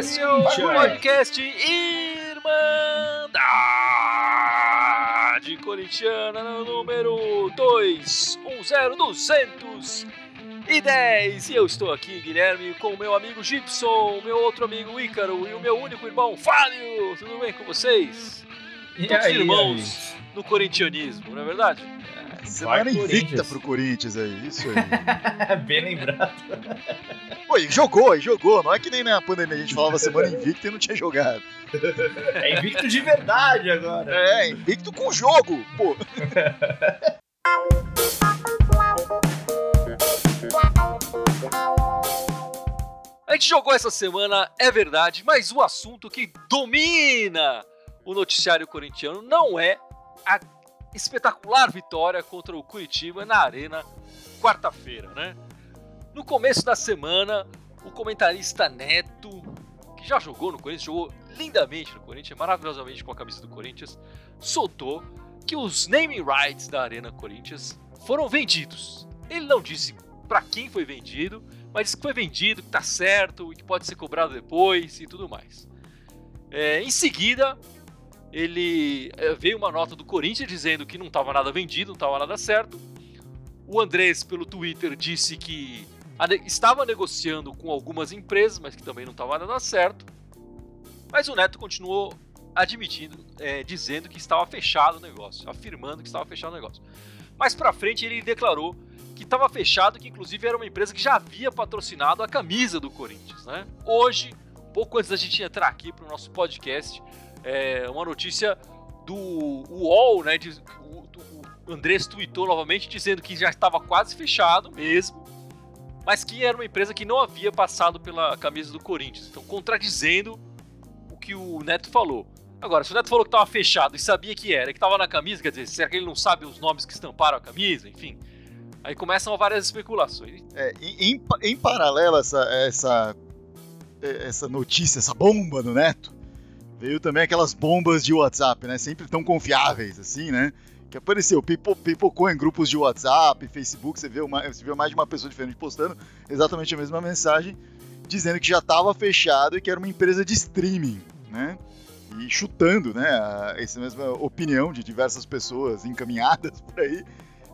Esse é o podcast Irmandade Corintiana número 210210. E eu estou aqui, Guilherme, com o meu amigo Gibson, meu outro amigo Ícaro e o meu único irmão Fábio. Tudo bem com vocês? E Todos aí, irmãos no corintianismo, não é verdade? Semana invicta pro Corinthians aí, isso aí. Bem lembrado. Pô, e jogou, e jogou. Não é que nem na pandemia a gente falava semana invicta e não tinha jogado. É invicto de verdade agora. É, invicto com jogo, pô. A gente jogou essa semana, é verdade, mas o assunto que domina o noticiário corintiano não é a espetacular vitória contra o Curitiba na Arena quarta-feira, né? No começo da semana, o comentarista Neto, que já jogou no Corinthians, jogou lindamente no Corinthians, maravilhosamente com a camisa do Corinthians, soltou que os naming rights da Arena Corinthians foram vendidos. Ele não disse para quem foi vendido, mas disse que foi vendido, que tá certo e que pode ser cobrado depois e tudo mais. É, em seguida, ele é, veio uma nota do Corinthians dizendo que não estava nada vendido, não estava nada certo. O Andrés, pelo Twitter, disse que estava negociando com algumas empresas, mas que também não estava nada certo. Mas o Neto continuou admitindo, é, dizendo que estava fechado o negócio, afirmando que estava fechado o negócio. Mais pra frente ele declarou que estava fechado, que inclusive era uma empresa que já havia patrocinado a camisa do Corinthians, né? Hoje, pouco antes da gente entrar aqui para o nosso podcast, é uma notícia do UOL, né? de- o, o Andrés tweetou novamente dizendo que já estava quase fechado mesmo, mas que era uma empresa que não havia passado pela camisa do Corinthians. Então, contradizendo o que o Neto falou. Agora, se o Neto falou que estava fechado e sabia que era, que estava na camisa, quer dizer, será que ele não sabe os nomes que estamparam a camisa? Enfim. Aí começam várias especulações. É, em, em, paralelo a essa, essa, essa notícia, essa bomba do Neto, veio também aquelas bombas de WhatsApp, né? Sempre tão confiáveis, assim, né? Que apareceu, pipo- pipocou em grupos de WhatsApp, Facebook, você vê, uma, você vê mais de uma pessoa diferente postando exatamente a mesma mensagem, dizendo que já estava fechado e que era uma empresa de streaming, né? E chutando, né, essa mesma opinião de diversas pessoas encaminhadas por aí,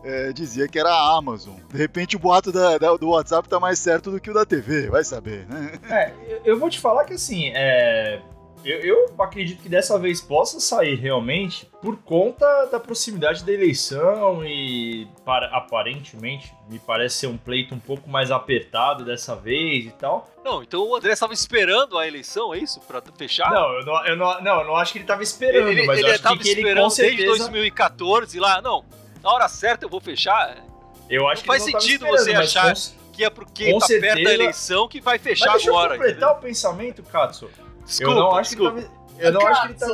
é, dizia que era a Amazon. De repente o boato da- da- do WhatsApp tá mais certo do que o da TV, vai saber, né? É, eu- eu vou te falar que assim, é, eu, eu acredito que dessa vez possa sair realmente por conta da proximidade da eleição e para- aparentemente me parece ser um pleito um pouco mais apertado dessa vez e tal. Não, então o André estava esperando a eleição, é isso? Pra fechar? Não, eu não, eu não, não, eu não acho que ele tava esperando, ele, mas ele eu acho estava que, ele esperando com certeza. desde 2014 lá. Não, na hora certa eu vou fechar. Eu acho Não que faz ele sentido você achar com- Que é porque tá perto da eleição que vai fechar Mas deixa agora. eu completar o pensamento, Katsu. Desculpa, eu não acho desculpa. que. Eu não acho que ele tava.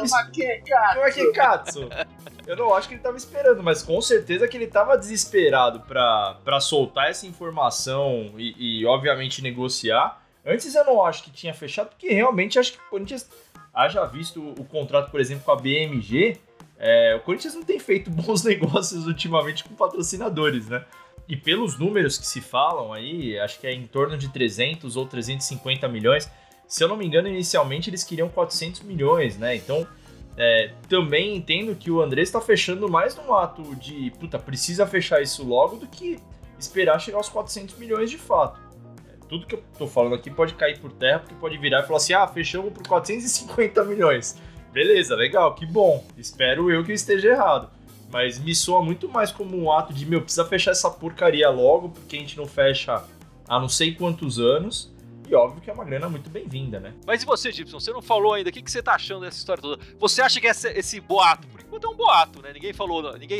É. Eu não acho que ele tava esperando, mas com certeza que ele tava desesperado pra soltar essa informação e, e, obviamente, negociar. Antes eu não acho que tinha fechado, porque realmente acho que o Corinthians, haja visto o, o contrato, por exemplo, com a BMG, é, o Corinthians não tem feito bons negócios ultimamente com patrocinadores, né? E pelos números que se falam aí, acho que é em torno de 300 ou 350 milhões. Se eu não me engano, inicialmente eles queriam 400 milhões, né? Então, é, também entendo que o André está fechando mais num ato de, puta, precisa fechar isso logo do que esperar chegar aos 400 milhões de fato. É, tudo que eu tô falando aqui pode cair por terra, porque pode virar e falar assim, ah, fechamos por 450 milhões. Beleza, legal, que bom. Espero eu que esteja errado. Mas me soa muito mais como um ato de, meu, precisa fechar essa porcaria logo, porque a gente não fecha há não sei quantos anos. E óbvio que é uma grana muito bem-vinda, né? Mas e você, Gibson? Você não falou ainda. O que, que você tá achando dessa história toda? Você acha que essa- esse boato, por enquanto é um boato, né? Ninguém falou, ninguém.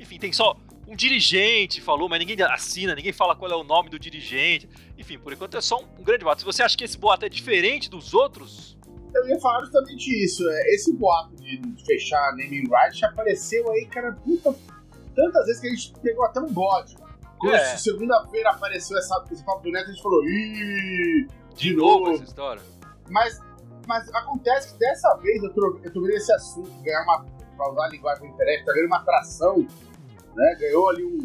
Enfim, tem só um dirigente falou, mas ninguém assina, ninguém fala qual é o nome do dirigente. Enfim, por enquanto é só um, um grande boato. Se você acha que esse boato é diferente dos outros, Eu ia falar justamente isso. é, Esse boato de fechar naming rights apareceu aí, cara, puta, tantas vezes que a gente pegou até um bode. Quando É. segunda-feira apareceu essa, esse papo do Neto, a gente falou, ih, de novo essa história. Mas, mas acontece que dessa vez eu tô, eu esse assunto ganhar uma. Pra usar a linguagem internet, tá ganhando uma atração, né? Ganhou ali um.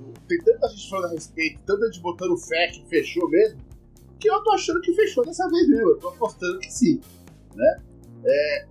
um- Tem tanta gente falando a respeito, tanta gente botando fé que fechou mesmo, que eu tô achando que fechou dessa vez mesmo. Eu tô apostando que sim. Né? É,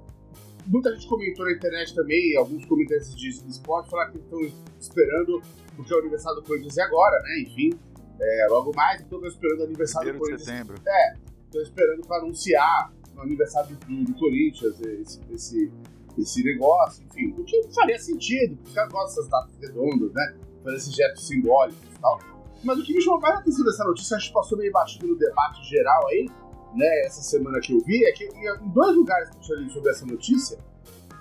muita gente comentou na internet também, alguns comentários de esporte falaram que estão esperando, porque é o aniversário do Corinthians é agora, né? Enfim, é, logo mais, então estão esperando o aniversário do Corinthians. de setembro. É, estão esperando para anunciar no aniversário do, do Corinthians esse, esse, esse negócio, enfim. O que faria sentido, porque os caras gostam dessas datas redondas, né? Fazer esses gestos simbólicos e tal. Mas o que me chamou mais a atenção dessa notícia, a gente passou meio batido no debate geral aí, né, essa semana que eu vi, é que em dois lugares que eu lido sobre essa notícia,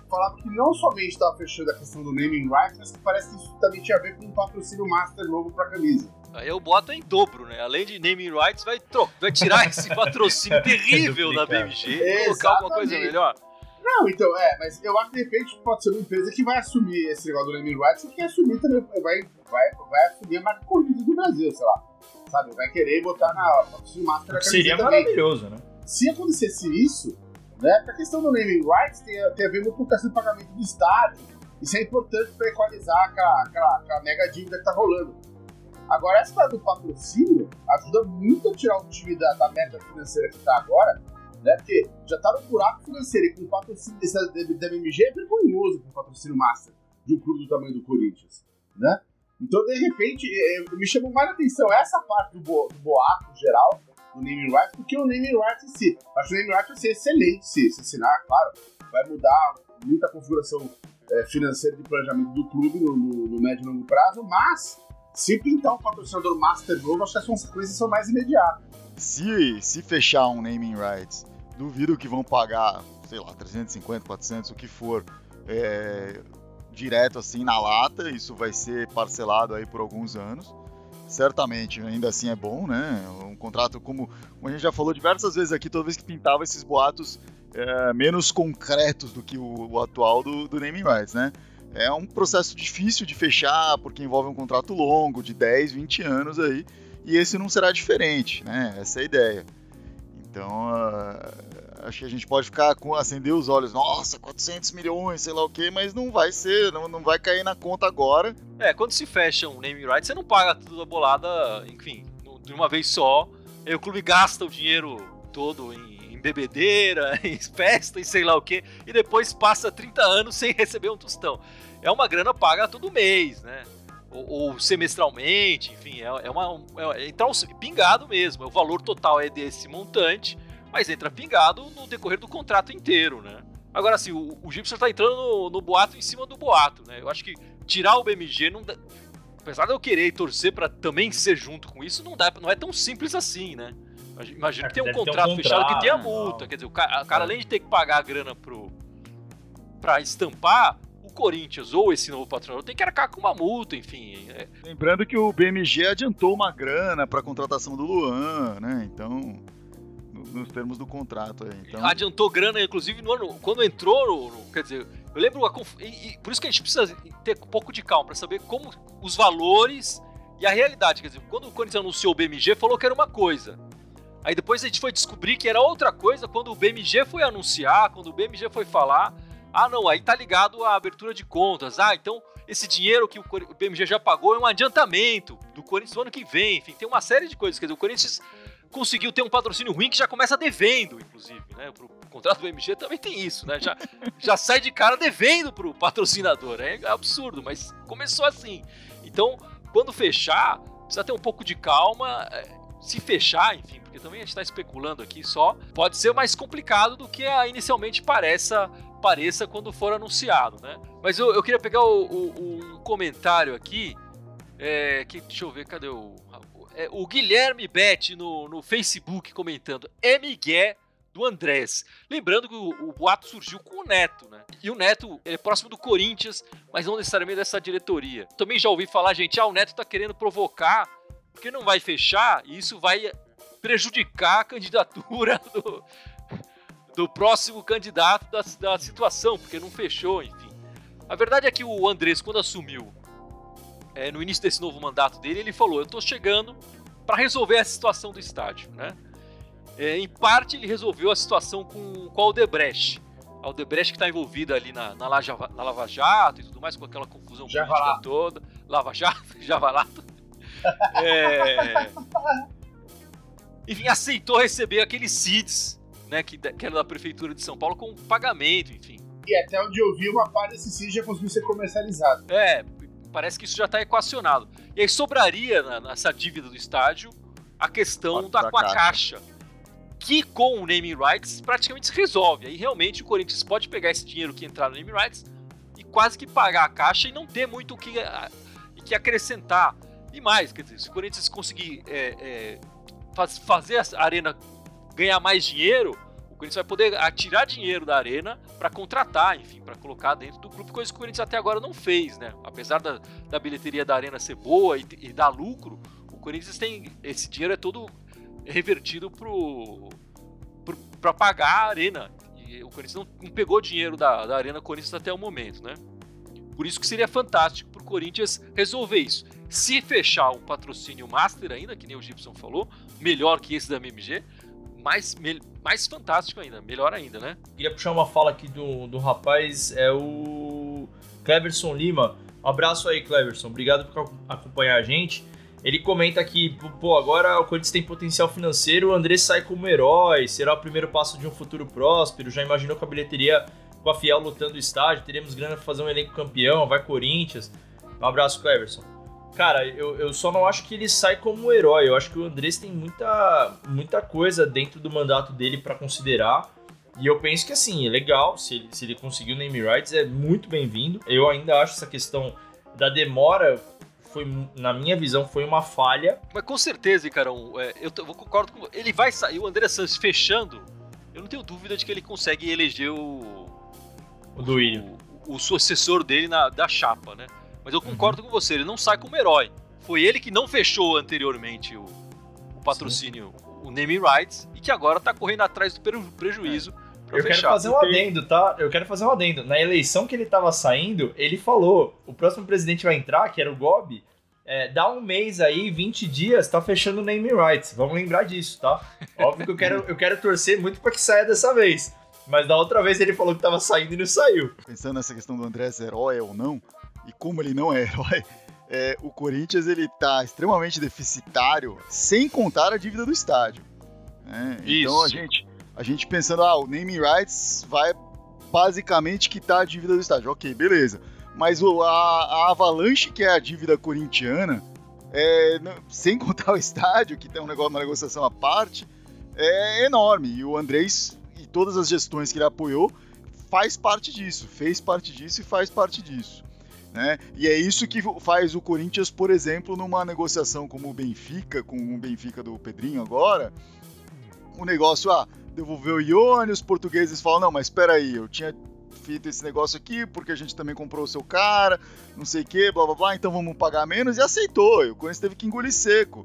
falava que não somente estava fechando a questão do naming rights, mas que parece que isso também tinha a ver com um patrocínio master novo para a camisa. Aí eu boto em dobro, né? Além de naming rights, vai, vai tirar esse patrocínio terrível da BMG e colocar alguma coisa melhor. Não, então, é, mas eu acho que de repente pode ser uma empresa que vai assumir esse negócio do naming rights e que assumir também, vai, vai, vai assumir a marca Corinthians do Brasil, sei lá. Sabe? Vai querer botar na camisa Seria maravilhoso, né? Se acontecesse isso, né, a questão do naming rights tem, tem a ver muito com o questão do pagamento do estádio. Isso é importante para equalizar aquela, aquela, aquela mega dívida que tá rolando. Agora, essa do patrocínio ajuda muito a tirar o time da, da meta financeira que tá agora, né? Porque já tá no buraco financeiro e com patrocínio desse, da, MMG é vergonhoso com o patrocínio master de um clube do tamanho do Corinthians, né? Então, de repente, é, me chamou mais a atenção essa parte do, bo, do boato geral, do naming rights, porque o naming rights em si. Acho que o naming rights vai ser excelente se, se assinar, claro. Vai mudar muita configuração é, financeira de planejamento do clube no, no, no, médio e longo prazo, mas se pintar um patrocinador master novo, acho que as consequências são mais imediatas. Se, se fechar um naming rights, duvido que vão pagar, sei lá, 350, 400, o que for, é, direto assim na lata, isso vai ser parcelado aí por alguns anos certamente ainda assim é bom, né? Um contrato, como, como a gente já falou diversas vezes aqui, toda vez que pintava esses boatos é, menos concretos do que o, o atual do, do, naming rights, né? É um processo difícil de fechar, porque envolve um contrato longo, de 10, 20 anos aí, e esse não será diferente, né? Essa é a ideia. Então, uh, acho que a gente pode ficar com acender os olhos, nossa, 400 milhões, sei lá o que, mas não vai ser, não, não vai cair na conta agora. É, quando se fecha um naming right, você não paga tudo a bolada, enfim, de uma vez só. Aí o clube gasta o dinheiro todo em, em bebedeira, em festa e sei lá o que, e depois passa 30 anos sem receber um tostão. É uma grana paga todo mês, né? Ou, ou semestralmente, enfim, é, é uma. É, então, pingado mesmo. O valor total é desse montante mas entra pingado no decorrer do contrato inteiro, né? Agora, assim, o, o Gibson tá entrando no, no, boato em cima do boato, né? Eu acho que tirar o BMG não dá... Apesar de eu querer torcer para também ser junto com isso, não dá, não é tão simples assim, né? Imagino é, que tem um contrato, um contrato, fechado que tem a multa. Não. Quer dizer, o cara, o cara, além de ter que pagar a grana pro, pra estampar, Corinthians ou esse novo patrocinador tem que arcar com uma multa, enfim. É... Lembrando que o BMG adiantou uma grana para a contratação do Luan, né? Então nos termos do contrato. Aí. Então... Adiantou grana, inclusive, no ano, quando entrou, no, no, quer dizer, eu lembro, a, e, e, por isso que a gente precisa ter um pouco de calma para saber como os valores e a realidade. Quer dizer, quando o Corinthians anunciou o BMG, falou que era uma coisa. Aí depois a gente foi descobrir que era outra coisa quando o BMG foi anunciar, quando o BMG foi falar. Ah, não, aí tá ligado à abertura de contas. Ah, então esse dinheiro que o BMG já pagou é um adiantamento do Corinthians no ano que vem. Enfim, tem uma série de coisas. Quer dizer, o Corinthians conseguiu ter um patrocínio ruim que já começa devendo, inclusive, né? Pro, pro contrato do MG também tem isso, né? Já, já sai de cara devendo pro patrocinador. É absurdo, mas começou assim. Então, quando fechar, precisa ter um pouco de calma. É, se fechar, enfim, porque também a gente está especulando aqui só, pode ser mais complicado do que a inicialmente pareça, pareça quando for anunciado, né? Mas eu, eu queria pegar o, o, um comentário aqui, é, que, deixa eu ver, cadê o é, o Guilherme Bet no, no Facebook comentando: é Miguel do Andrés. Lembrando que o, o, boato surgiu com o Neto, né? E o Neto é próximo do Corinthians, mas não necessariamente dessa diretoria. Também já ouvi falar, gente, ah, o Neto tá querendo provocar, porque não vai fechar, e isso vai prejudicar a candidatura do, do próximo candidato da, da situação, porque não fechou, enfim. A verdade é que o Andrés, quando assumiu é, no início desse novo mandato dele, ele falou: Eu estou chegando para resolver a situação do estádio. Né? É, em parte, ele resolveu a situação com, com a Aldebrecht. A Aldebrecht que está envolvida ali na, na, na, Lava Jato e tudo mais, com aquela confusão política toda. Lava Jato, Javalato. é... enfim, aceitou receber aqueles CIDs, né, que, que era da Prefeitura de São Paulo, com pagamento, enfim. E até onde eu vi, uma parte desse CID já conseguiu ser comercializado. É, parece que isso já está equacionado. E aí sobraria na, nessa dívida do estádio a questão da, com a caixa. Que com o naming rights praticamente se resolve. Aí realmente o Corinthians pode pegar esse dinheiro que entrar no naming rights e quase que pagar a caixa e não ter muito o que, a, que acrescentar. E mais, quer dizer, se o Corinthians conseguir é, é, faz, fazer a arena ganhar mais dinheiro, Corinthians vai poder atirar dinheiro da arena para contratar, enfim, para colocar dentro do clube, coisa que o Corinthians até agora não fez, né? Apesar da, da bilheteria da arena ser boa e, e dar lucro, o Corinthians tem esse dinheiro é todo revertido para pagar a arena. E o Corinthians não, não pegou dinheiro da, da arena Corinthians até o momento, né? Por isso que seria fantástico para o Corinthians resolver isso. Se fechar um patrocínio master ainda, que nem o Gibson falou, melhor que esse da MMG, mais, mais fantástico ainda, melhor ainda, né? Queria puxar uma fala aqui do, do rapaz, é o Cleverson Lima. Um abraço aí, Cleverson. Obrigado por acompanhar a gente. Ele comenta aqui, pô, agora o Corinthians tem potencial financeiro, o André sai como herói, será o primeiro passo de um futuro próspero, já imaginou com a bilheteria com a Fiel lutando o estádio, teremos grana para fazer um elenco campeão, vai Corinthians. Um abraço, Cleverson. Cara, eu, eu só não acho que ele sai como herói. Eu acho que o Andrés tem muita, muita coisa dentro do mandato dele para considerar. E eu penso que assim, é legal, se ele, se ele conseguiu name rights, é muito bem-vindo. Eu ainda acho essa questão da demora foi, na minha visão, foi uma falha. Mas com certeza, Icarão, é, eu, eu concordo com Ele vai sair, o André Santos fechando, eu não tenho dúvida de que ele consegue eleger o. O Duílio. O, o, sucessor dele na, da chapa, né? Mas eu concordo uhum. com você, ele não sai como herói. Foi ele que não fechou anteriormente o, o patrocínio, Sim. o name rights, e que agora tá correndo atrás do prejuízo. É. Eu fechar. quero fazer um adendo, tá? Eu quero fazer um adendo. Na eleição que ele tava saindo, ele falou: o próximo presidente vai entrar, que era o Gobi, é, dá um mês aí, 20 dias, tá fechando o name rights. Vamos lembrar disso, tá? Óbvio que eu quero, eu quero torcer muito para que saia dessa vez. Mas da outra vez ele falou que tava saindo e não saiu. Pensando nessa questão do André ser herói ou não, e como ele não é herói, é, o Corinthians ele tá extremamente deficitário, sem contar a dívida do estádio. Né? Então a gente, a gente pensando, ah, o naming rights vai basicamente quitar a dívida do estádio. Ok, beleza. Mas o, a, a Avalanche, que é a dívida corintiana, é, sem contar o estádio, que tem um negócio, uma negociação à parte, é enorme. E o Andrés e todas as gestões que ele apoiou faz parte disso, fez parte disso e faz parte disso. Né? E é isso que faz o Corinthians, por exemplo, numa negociação como o Benfica, com o Benfica do Pedrinho agora, o negócio, ah, devolveu o Ione, os portugueses falam, não, mas espera aí, eu tinha feito esse negócio aqui porque a gente também comprou o seu cara, não sei o que, blá blá blá, então vamos pagar menos, e aceitou, e o Corinthians teve que engolir seco,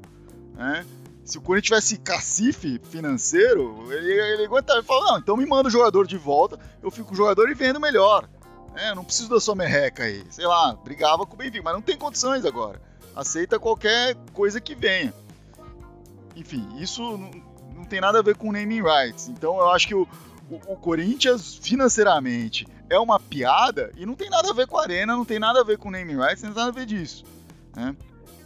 né? Se o Corinthians tivesse cacife financeiro, ele, ele aguentava e falava, não, então me manda o jogador de volta, eu fico com o jogador e vendo melhor. É, não preciso da sua merreca aí. Sei lá, brigava com o Benfica, mas não tem condições agora. Aceita qualquer coisa que venha. Enfim, isso não tem nada a ver com naming rights. Então eu acho que o, o, o, Corinthians financeiramente é uma piada e não tem nada a ver com a arena, não tem nada a ver com naming rights, não tem nada a ver disso. Né?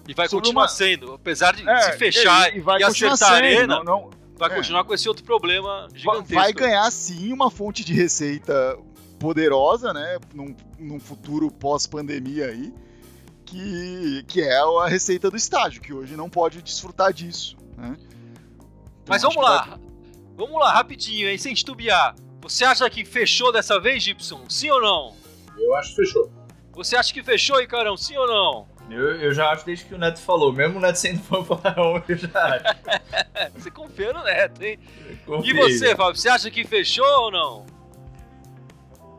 E vai Sobre continuar uma... sendo, apesar de é, se fechar e, e, e acertar a arena, não, não, vai é. continuar com esse outro problema gigantesco. Vai ganhar sim uma fonte de receita poderosa, né, num, num futuro pós-pandemia aí, que, que é a receita do estádio, que hoje não pode desfrutar disso, né? Mas vamos lá. Vai... Vamos lá, rapidinho, hein? Sem titubear. Você acha que fechou dessa vez, Gibson? Sim ou não? Eu acho que fechou. Você acha que fechou, Icarão? Sim ou não? Eu, eu já acho desde que o Neto falou. Mesmo o Neto sendo Faraó, eu já acho. você confia no Neto, hein? E você, Fábio? Você acha que fechou ou não?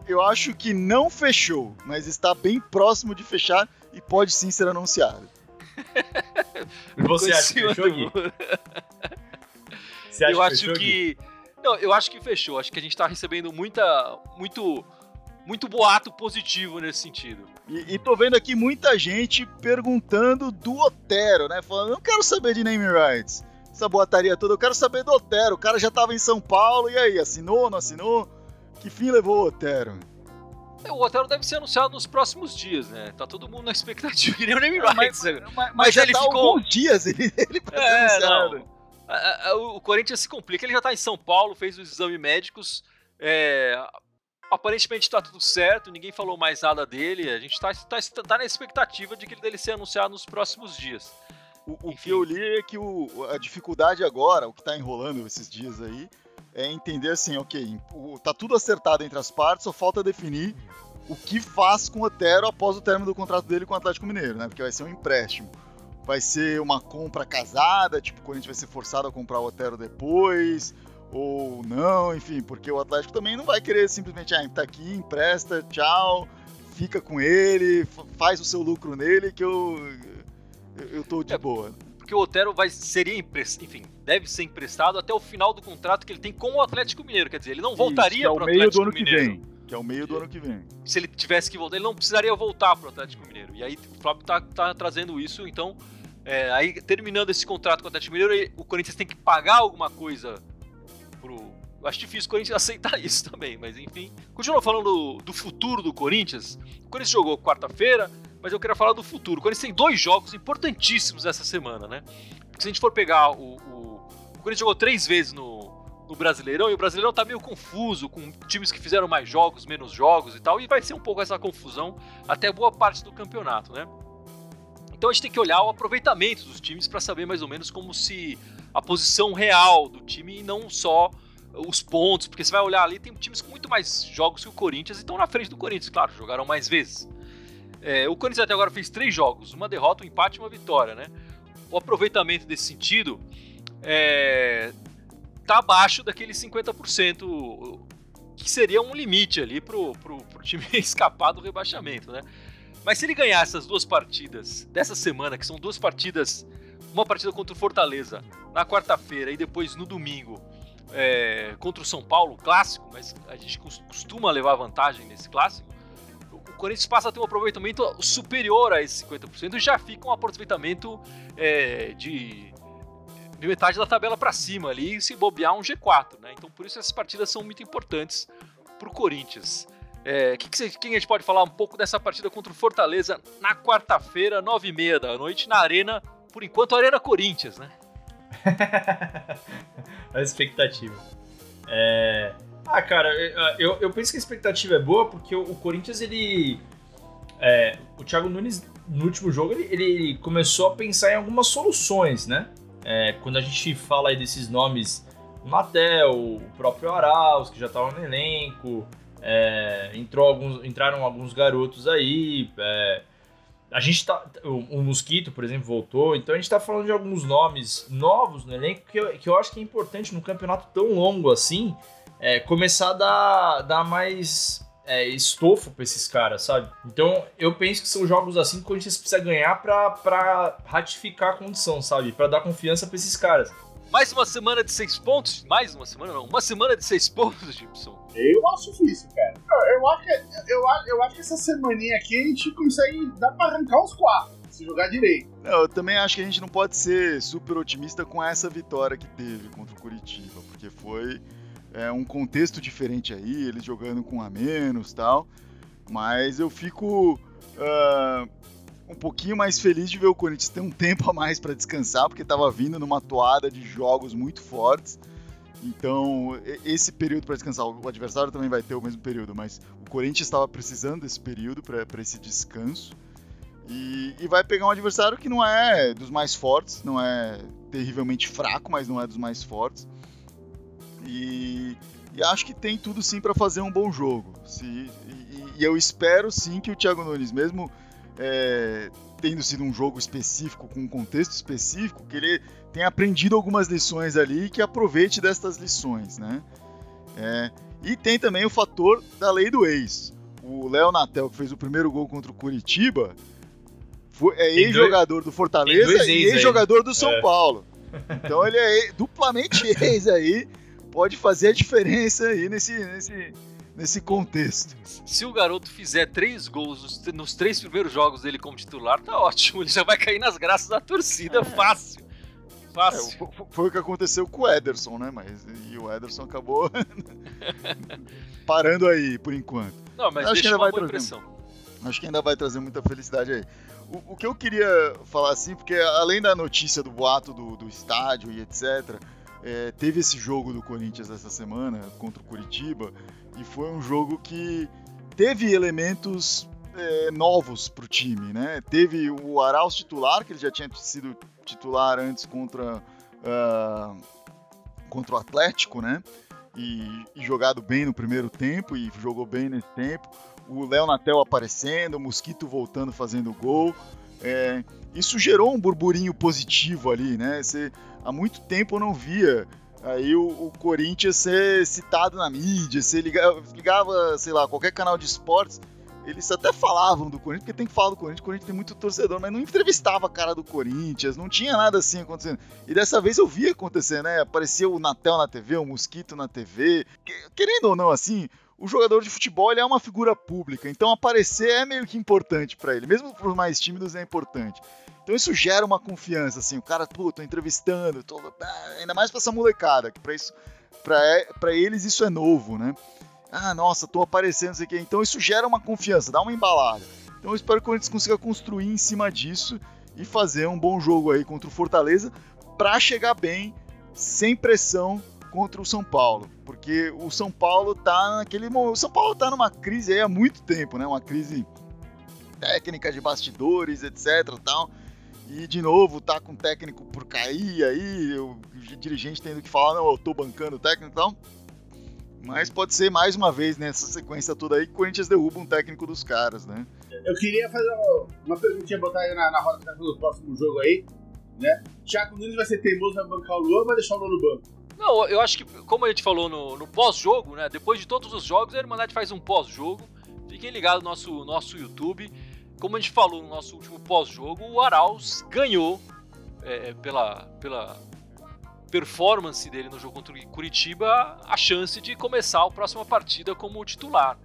Eu acho que não fechou, mas está bem próximo de fechar e pode sim ser anunciado. você acha que fechou, Gui? Você eu acho que. Não, eu acho que fechou. Acho que a gente tá recebendo muita. muito. Muito boato positivo nesse sentido. E, e tô vendo aqui muita gente perguntando do Otero, né? Falando, não quero saber de name rights. Essa boataria toda, eu quero saber do Otero. O cara já tava em São Paulo, e aí, assinou, não assinou? Que fim levou o Otero? É, o Otero deve ser anunciado nos próximos dias, né? Tá todo mundo na expectativa que nem o name rights. Mas, mas, mas, mas, já ele tá ficou alguns dias ele, ele pra é, ser anunciado. O Corinthians se complica, ele já tá em São Paulo, fez os exames médicos, é, aparentemente tá tudo certo, ninguém falou mais nada dele, a gente tá, tá, tá na expectativa de que ele dele ser anunciado nos próximos dias. O, o que eu li é que o, a dificuldade agora, o que tá enrolando esses dias aí, é entender assim, ok, tá tudo acertado entre as partes, só falta definir o que faz com o Otero após o término do contrato dele com o Atlético Mineiro, né? Porque vai ser um empréstimo. Vai ser uma compra casada, tipo, quando a gente vai ser forçado a comprar o Otero depois, ou não, enfim, porque o Atlético também não vai querer simplesmente, ah, tá aqui, empresta, tchau, fica com ele, faz o seu lucro nele que eu, eu tô de é, boa. Porque o Otero vai, seria enfim, deve ser emprestado até o final do contrato que ele tem com o Atlético Mineiro, quer dizer, ele não voltaria para o meio do ano Mineiro. que vem. Que é o meio do ano que vem. Se ele tivesse que voltar, ele não precisaria voltar para o Atlético Mineiro. E aí o Flávio tá, tá trazendo isso, então, é, aí terminando esse contrato com o Atlético Mineiro, o Corinthians tem que pagar alguma coisa pro. Eu acho difícil o Corinthians aceitar isso também, mas enfim. Continua falando do, do futuro do Corinthians. O Corinthians jogou quarta-feira, mas eu quero falar do futuro. O Corinthians tem dois jogos importantíssimos essa semana, né? Porque se a gente for pegar o. O, o Corinthians jogou três vezes no, no Brasileirão, e o Brasileirão tá meio confuso, com times que fizeram mais jogos, menos jogos e tal, e vai ser um pouco essa confusão até boa parte do campeonato, né? Então a gente tem que olhar o aproveitamento dos times para saber mais ou menos como se a posição real do time e não só os pontos, porque você vai olhar ali, tem times com muito mais jogos que o Corinthians e estão na frente do Corinthians, claro, jogaram mais vezes. É, o Corinthians até agora fez três jogos, uma derrota, um empate e uma vitória, né? O aproveitamento desse sentido é, tá abaixo daquele 50% que seria um limite ali pro, pro, pro time escapar do rebaixamento, né? Mas se ele ganhar essas duas partidas dessa semana, que são duas partidas, uma partida contra o Fortaleza na quarta-feira e depois no domingo é, contra o São Paulo, clássico, mas a gente costuma levar vantagem nesse clássico, o Corinthians passa a ter um aproveitamento superior a esse 50% e já fica um aproveitamento é, de de metade da tabela para cima ali e se bobear um G4, né? Então por isso essas partidas são muito importantes para o Corinthians. É, que, que, que, a gente pode falar um pouco dessa partida contra o Fortaleza na quarta-feira, nove e meia da noite, na Arena, por enquanto, Arena Corinthians, né? a expectativa. É... Ah, cara, eu, eu penso que a expectativa é boa porque o, o Corinthians, ele. É, o Thiago Nunes, no último jogo, ele, ele começou a pensar em algumas soluções, né? É, quando a gente fala aí desses nomes, o Natel, o próprio Arauz, que já estava no elenco, é, entrou alguns, entraram alguns garotos aí. É, a gente tá. O, o, Mosquito, por exemplo, voltou. Então a gente tá falando de alguns nomes novos no elenco que eu, que eu acho que é importante num campeonato tão longo assim. É, começar a dar, dar mais é, estofo pra esses caras, sabe? Então eu penso que são jogos assim que o Corinthians precisa ganhar pra, pra ratificar a condição, sabe? Pra dar confiança pra esses caras. Mais uma semana de seis pontos? Mais uma semana não, uma semana de seis pontos, Gibson. Eu acho difícil, cara. Eu acho que, eu, eu acho que essa semaninha aqui a gente consegue. dá pra arrancar uns quatro, se jogar direito. Eu também acho que a gente não pode ser super otimista com essa vitória que teve contra o Curitiba, porque foi é um contexto diferente aí, eles jogando com a menos tal. Mas eu fico uh, um pouquinho mais feliz de ver o Corinthians ter um tempo a mais para descansar, porque estava vindo numa toada de jogos muito fortes. Então, esse período para descansar, o adversário também vai ter o mesmo período, mas o Corinthians estava precisando desse período para esse descanso. E, e, vai pegar um adversário que não é dos mais fortes, não é terrivelmente fraco, mas não é dos mais fortes. E, e acho que tem tudo sim para fazer um bom jogo. Se, e, e, eu espero sim que o Thiago Nunes, mesmo é, tendo sido um jogo específico, com um contexto específico, que ele tenha aprendido algumas lições ali e que aproveite destas lições, né? É, e tem também o fator da lei do ex. O Léo Natel, que fez o primeiro gol contra o Curitiba, foi, é ex-jogador do Fortaleza e ex-jogador do São é. Paulo. Então ele é duplamente ex aí pode fazer a diferença aí nesse, nesse, nesse contexto. Se o garoto fizer três gols nos, nos, três primeiros jogos dele como titular, tá ótimo. Ele já vai cair nas graças da torcida, é. fácil. Fácil. É, foi o que aconteceu com o Ederson, né? Mas e o Ederson acabou parando aí por enquanto. Não, mas Acho deixa que ainda uma vai boa impressão. Acho que ainda vai trazer muita felicidade aí. O, o que eu queria falar assim, porque além da notícia do boato do, do estádio e etc., é, teve esse jogo do Corinthians essa semana contra o Curitiba e foi um jogo que teve elementos é, novos para o time, né? Teve o Arauz titular, que ele já tinha sido titular antes contra, uh, contra o Atlético, né? E, e, jogado bem no primeiro tempo e jogou bem nesse tempo o Léo Natel aparecendo, o Mosquito voltando fazendo gol. É, isso gerou um burburinho positivo ali, né? Você, há muito tempo eu não via aí o, o Corinthians ser citado na mídia, você ligava, ligava, sei lá, qualquer canal de esportes, eles até falavam do Corinthians, porque tem que falar do Corinthians, o Corinthians tem muito torcedor, mas não entrevistava a cara do Corinthians, não tinha nada assim acontecendo. E dessa vez eu vi acontecer, né? Apareceu o Natel na TV, o Mosquito na TV. Querendo ou não, assim, o jogador de futebol é uma figura pública, então aparecer é meio que importante para ele, mesmo para os mais tímidos é importante. Então isso gera uma confiança, assim, o cara, pô, tô entrevistando, tô, ah, ainda mais para essa molecada, que para isso, para eles isso é novo, né? Ah, nossa, tô aparecendo, sei o quê. Então isso gera uma confiança, dá uma embalada. Então eu espero que o Corinthians consiga construir em cima disso e fazer um bom jogo aí contra o Fortaleza para chegar bem, sem pressão contra o São Paulo, porque o São Paulo tá naquele o São Paulo tá numa crise aí há muito tempo, né? Uma crise técnica de bastidores, etc, tal. E de novo tá com o técnico por cair aí, o dirigente tendo que falar, não, eu tô bancando o técnico e tal. Mas pode ser mais uma vez nessa sequência toda aí que o Corinthians derruba um técnico dos caras, né? Eu queria fazer uma perguntinha, botar aí na, na roda do próximo jogo aí, né? Thiago Nunes vai ser teimoso, vai bancar o Luan ou vai deixar o Luan no banco? Não, eu acho que, como a gente falou no, no pós-jogo, né? Depois de todos os jogos, a Irmandade faz um pós-jogo. Fiquem ligados no nosso, nosso YouTube. Como a gente falou no nosso último pós-jogo, o Arauz ganhou é, é pela, pela performance dele no jogo contra o Curitiba a chance de começar a próxima partida como titular.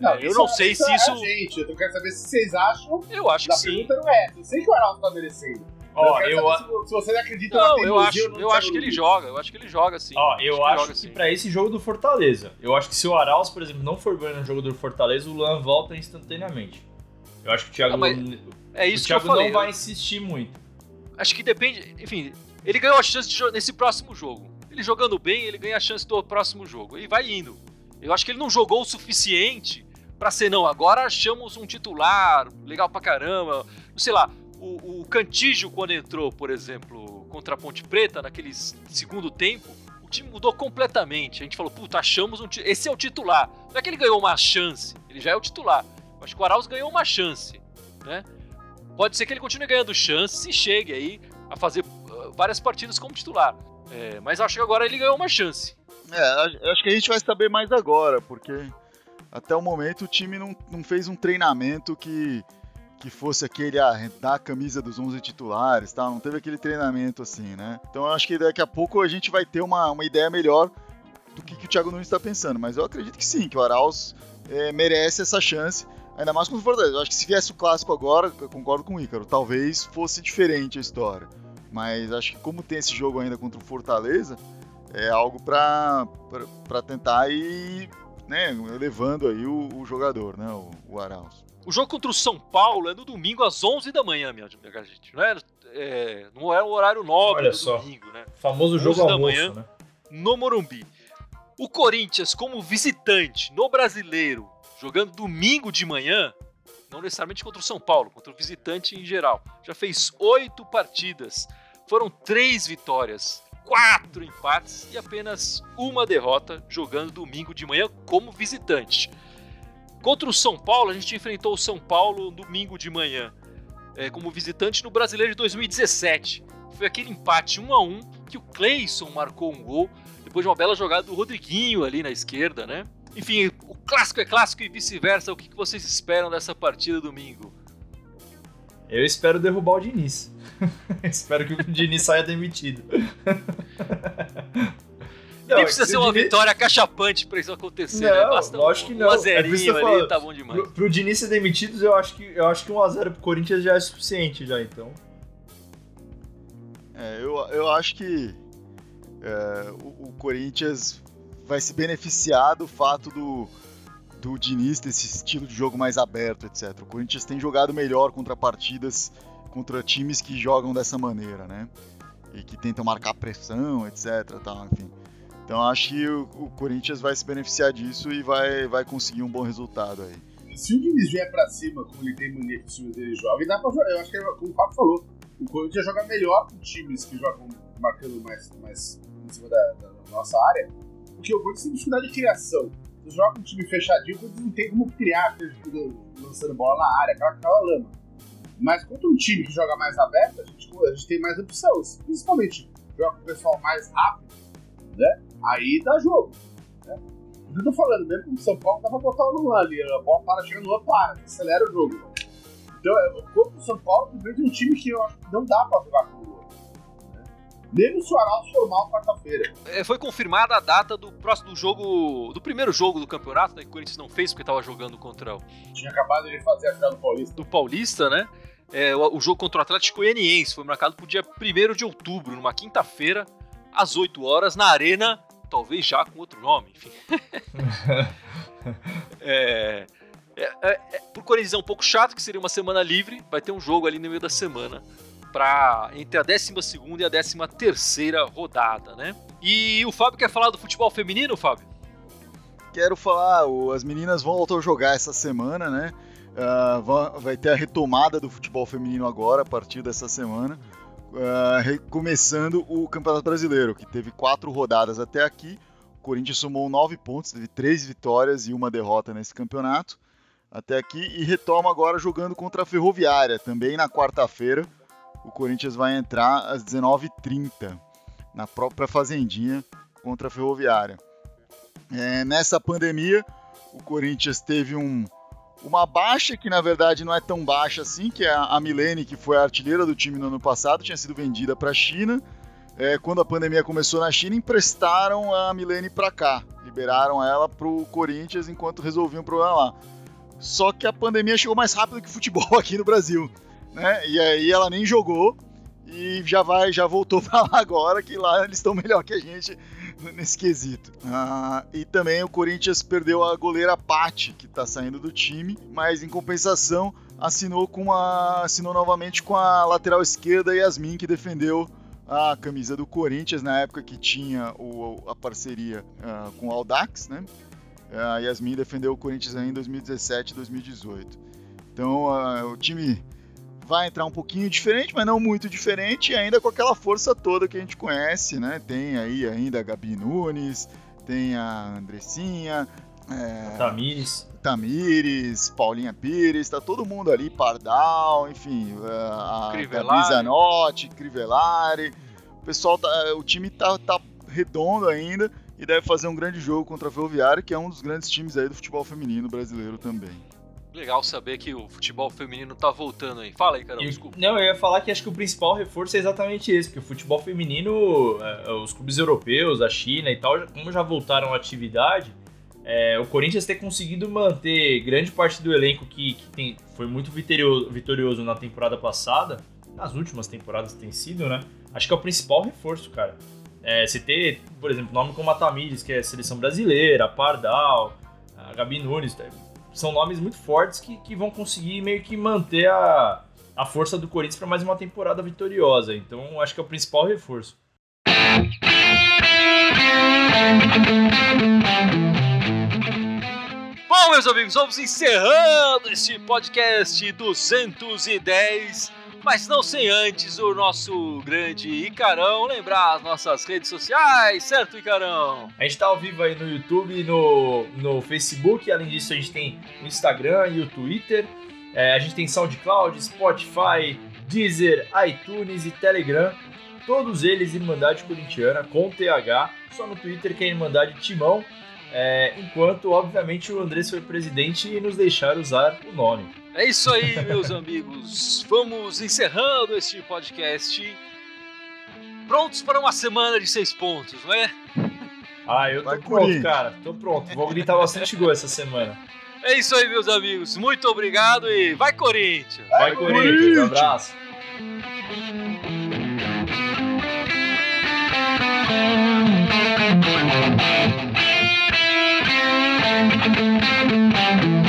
Não, é, eu não sei isso se é isso. Gente, eu quero saber se vocês acham. Eu acho que sim. Não é. Eu sei que o Arauz tá merecendo. Ó, eu, eu se, se você acredita não, eu acho, eu, eu acho que ele joga, eu acho que ele joga sim. Ó, eu acho, acho que, que para esse jogo do Fortaleza, eu acho que se o Arauz, por exemplo, não for bem no jogo do Fortaleza, o Luan volta instantaneamente. Eu acho que o Thiago, não, é isso o Thiago que eu falei, não vai insistir muito. Acho que depende, enfim, ele ganhou a chance de nesse próximo jogo. Ele jogando bem, ele ganha a chance do próximo jogo e vai indo. Eu acho que ele não jogou o suficiente para ser não, agora achamos um titular legal pra caramba. Sei lá, o, o Cantígio, quando entrou, por exemplo, contra a Ponte Preta, naquele segundo tempo, o time mudou completamente. A gente falou, puta, achamos um. Esse é o titular. Não é que ele ganhou uma chance, ele já é o titular. Que o Arauz ganhou uma chance, né? Pode ser que ele continue ganhando chances e chegue aí a fazer uh, várias partidas como titular. É, mas acho que agora ele ganhou uma chance. É, acho que a gente vai saber mais agora, porque até o momento o time não, não fez um treinamento que que fosse aquele, ah, dar a camisa dos 11 titulares, tal, não teve aquele treinamento assim, né? Então eu acho que daqui a pouco a gente vai ter uma, uma ideia melhor do que, que o Thiago Nunes está pensando, mas eu acredito que sim, que o Arauz é, merece essa chance, ainda mais com o Fortaleza. Eu acho que se viesse o clássico agora, eu concordo com o Ícaro, talvez fosse diferente a história, mas acho que como tem esse jogo ainda contra o Fortaleza, é algo para tentar ir né, elevando aí o, o jogador, né, o, o Arauz. O jogo contra o São Paulo é no domingo às 11 da manhã, minha, minha gente. Não é, é, não é o horário nobre Olha do só. domingo, né? Famoso jogo almoço, da manhã, né? No Morumbi. O Corinthians, como visitante no Brasileiro, jogando domingo de manhã, não necessariamente contra o São Paulo, contra o visitante em geral, já fez oito partidas. Foram três vitórias, quatro empates e apenas uma derrota jogando domingo de manhã como visitante. Contra o São Paulo, a gente enfrentou o São Paulo domingo de manhã, é, como visitante no Brasileiro de 2017. Foi aquele empate 1 a 1 que o Cleison marcou um gol depois de uma bela jogada do Rodriguinho ali na esquerda, né? Enfim, o clássico é clássico e vice-versa. O que vocês esperam dessa partida domingo? Eu espero derrubar o Diniz. espero que o Diniz saia demitido. Não, Nem precisa ser uma Diniz... vitória cachapante pra isso acontecer, né? não, né? Basta lógico que não. Um é zerinho é ali, tá bom demais. Pro, pro Diniz ser demitido, eu acho que, eu acho que um a 0 pro Corinthians já é suficiente, já, então. É, eu, eu acho que é, o, o, Corinthians vai se beneficiar do fato do, do Diniz, desse estilo de jogo mais aberto, etc. O Corinthians tem jogado melhor contra partidas, contra times que jogam dessa maneira, né? E que tentam marcar pressão, etc. Tá, enfim. Então acho que o, o, Corinthians vai se beneficiar disso e vai, vai conseguir um bom resultado aí. Se o Diniz vier pra cima, como ele tem mania que dele jogam, dá pra jogar. Eu acho que, é como o Fábio falou, o Corinthians joga melhor com times que jogam marcando mais, mais em cima da, da nossa área, porque o Corinthians tem dificuldade de criação. Você joga um time fechadinho, não tem como criar, lançando bola na área, aquela, aquela lama. Mas contra um time que joga mais aberto, a gente, a gente tem mais opções. Principalmente joga com o pessoal mais rápido, né? Aí dá jogo. Né? Eu tô falando, mesmo com o São Paulo, dá pra botar o Luan ali, a bola para, chega no Luan, para, acelera o jogo. Então, o corpo do São Paulo, é um time que eu acho que não dá pra jogar com o Luan. Né? Mesmo se o Arauto for mal quarta-feira. É, foi confirmada a data do próximo jogo, do primeiro jogo do campeonato, né, que o Corinthians não fez porque tava jogando contra o. Tinha acabado de fazer a final do Paulista. Do Paulista, né? É, o, o, jogo contra o Atlético Goianiense foi marcado para o dia 1 de outubro, numa quinta-feira, às 8 horas, na Arena talvez já com outro nome, enfim. é, é, é, é, por Corinthians é um pouco chato, que seria uma semana livre, vai ter um jogo ali no meio da semana para entre a 12 e a 13 rodada, né? E o Fábio quer falar do futebol feminino, Fábio? Quero falar, as meninas voltam a jogar essa semana, né? Uh, vai ter a retomada do futebol feminino agora, a partir dessa semana uh, começando o Campeonato Brasileiro, que teve quatro rodadas até aqui. O Corinthians somou nove pontos, teve três vitórias e uma derrota nesse campeonato até aqui e retoma agora jogando contra a Ferroviária, também na quarta-feira. O Corinthians vai entrar às 19h30 na própria Fazendinha contra a Ferroviária. É, nessa pandemia, o Corinthians teve um, uma baixa que na verdade não é tão baixa assim, que é a Milene, que foi a artilheira do time no ano passado, tinha sido vendida para a China. É, quando a pandemia começou na China, emprestaram a Milene para cá, liberaram ela para o Corinthians enquanto resolviam o problema lá. Só que a pandemia chegou mais rápido que o futebol aqui no Brasil, né? E aí ela nem jogou e já vai, já voltou para lá agora, que lá eles estão melhor que a gente nesse quesito. Ah, e também o Corinthians perdeu a goleira Patti, que está saindo do time, mas em compensação assinou com a assinou novamente com a lateral esquerda Yasmin, que defendeu a camisa do Corinthians na época que tinha o, a parceria uh, com o Aldax, né? A Yasmin defendeu o Corinthians em 2017 e 2018. Então uh, o time vai entrar um pouquinho diferente, mas não muito diferente, e ainda com aquela força toda que a gente conhece, né? Tem aí ainda a Gabi Nunes, tem a Andressinha, é, Tamires. Tamires, Paulinha Pires, tá todo mundo ali, Pardal, enfim, é, a Gabi Zanotti, Crivellari. O pessoal tá, o time tá, tá redondo ainda e deve fazer um grande jogo contra a Ferroviária, que é um dos grandes times aí do futebol feminino brasileiro também. Legal saber que o futebol feminino tá voltando aí. Fala aí, Carol, desculpa. Não, eu ia falar que acho que o principal reforço é exatamente esse, porque o futebol feminino, é, os clubes europeus, a China e tal, como já voltaram à atividade, é, o Corinthians ter conseguido manter grande parte do elenco que, que tem, foi muito vitorioso, vitorioso na temporada passada, nas últimas temporadas tem sido, né? Acho que é o principal reforço, cara. É, você ter, por exemplo, nome como a Tamires, que é a seleção brasileira, a Pardal, a Gabi Nunes, são nomes muito fortes que, que vão conseguir meio que manter a, a força do Corinthians para mais uma temporada vitoriosa. Então, acho que é o principal reforço. Bom, meus amigos, vamos encerrando este podcast 210 mas não sem antes o nosso grande Icarão lembrar as nossas redes sociais, certo, Icarão? A gente tá ao vivo aí no YouTube no, no Facebook, além disso a gente tem o Instagram e o Twitter. É, a gente tem SoundCloud, Spotify, Deezer, iTunes e Telegram. Todos eles Irmandade Corintiana com TH, só no Twitter que é Irmandade Timão. É, enquanto, obviamente, o Andrés foi presidente e nos deixar usar o nome. É isso aí, meus amigos. Vamos encerrando este podcast. Prontos para uma semana de seis pontos, não é? Ah, eu tô Vai pronto, cara. Tô pronto. Vou gritar bastante gol essa semana. É isso aí, meus amigos. Muito obrigado e vai Corinthians! Vai, vai Corinthians. Corinthians. Um abraço. Thank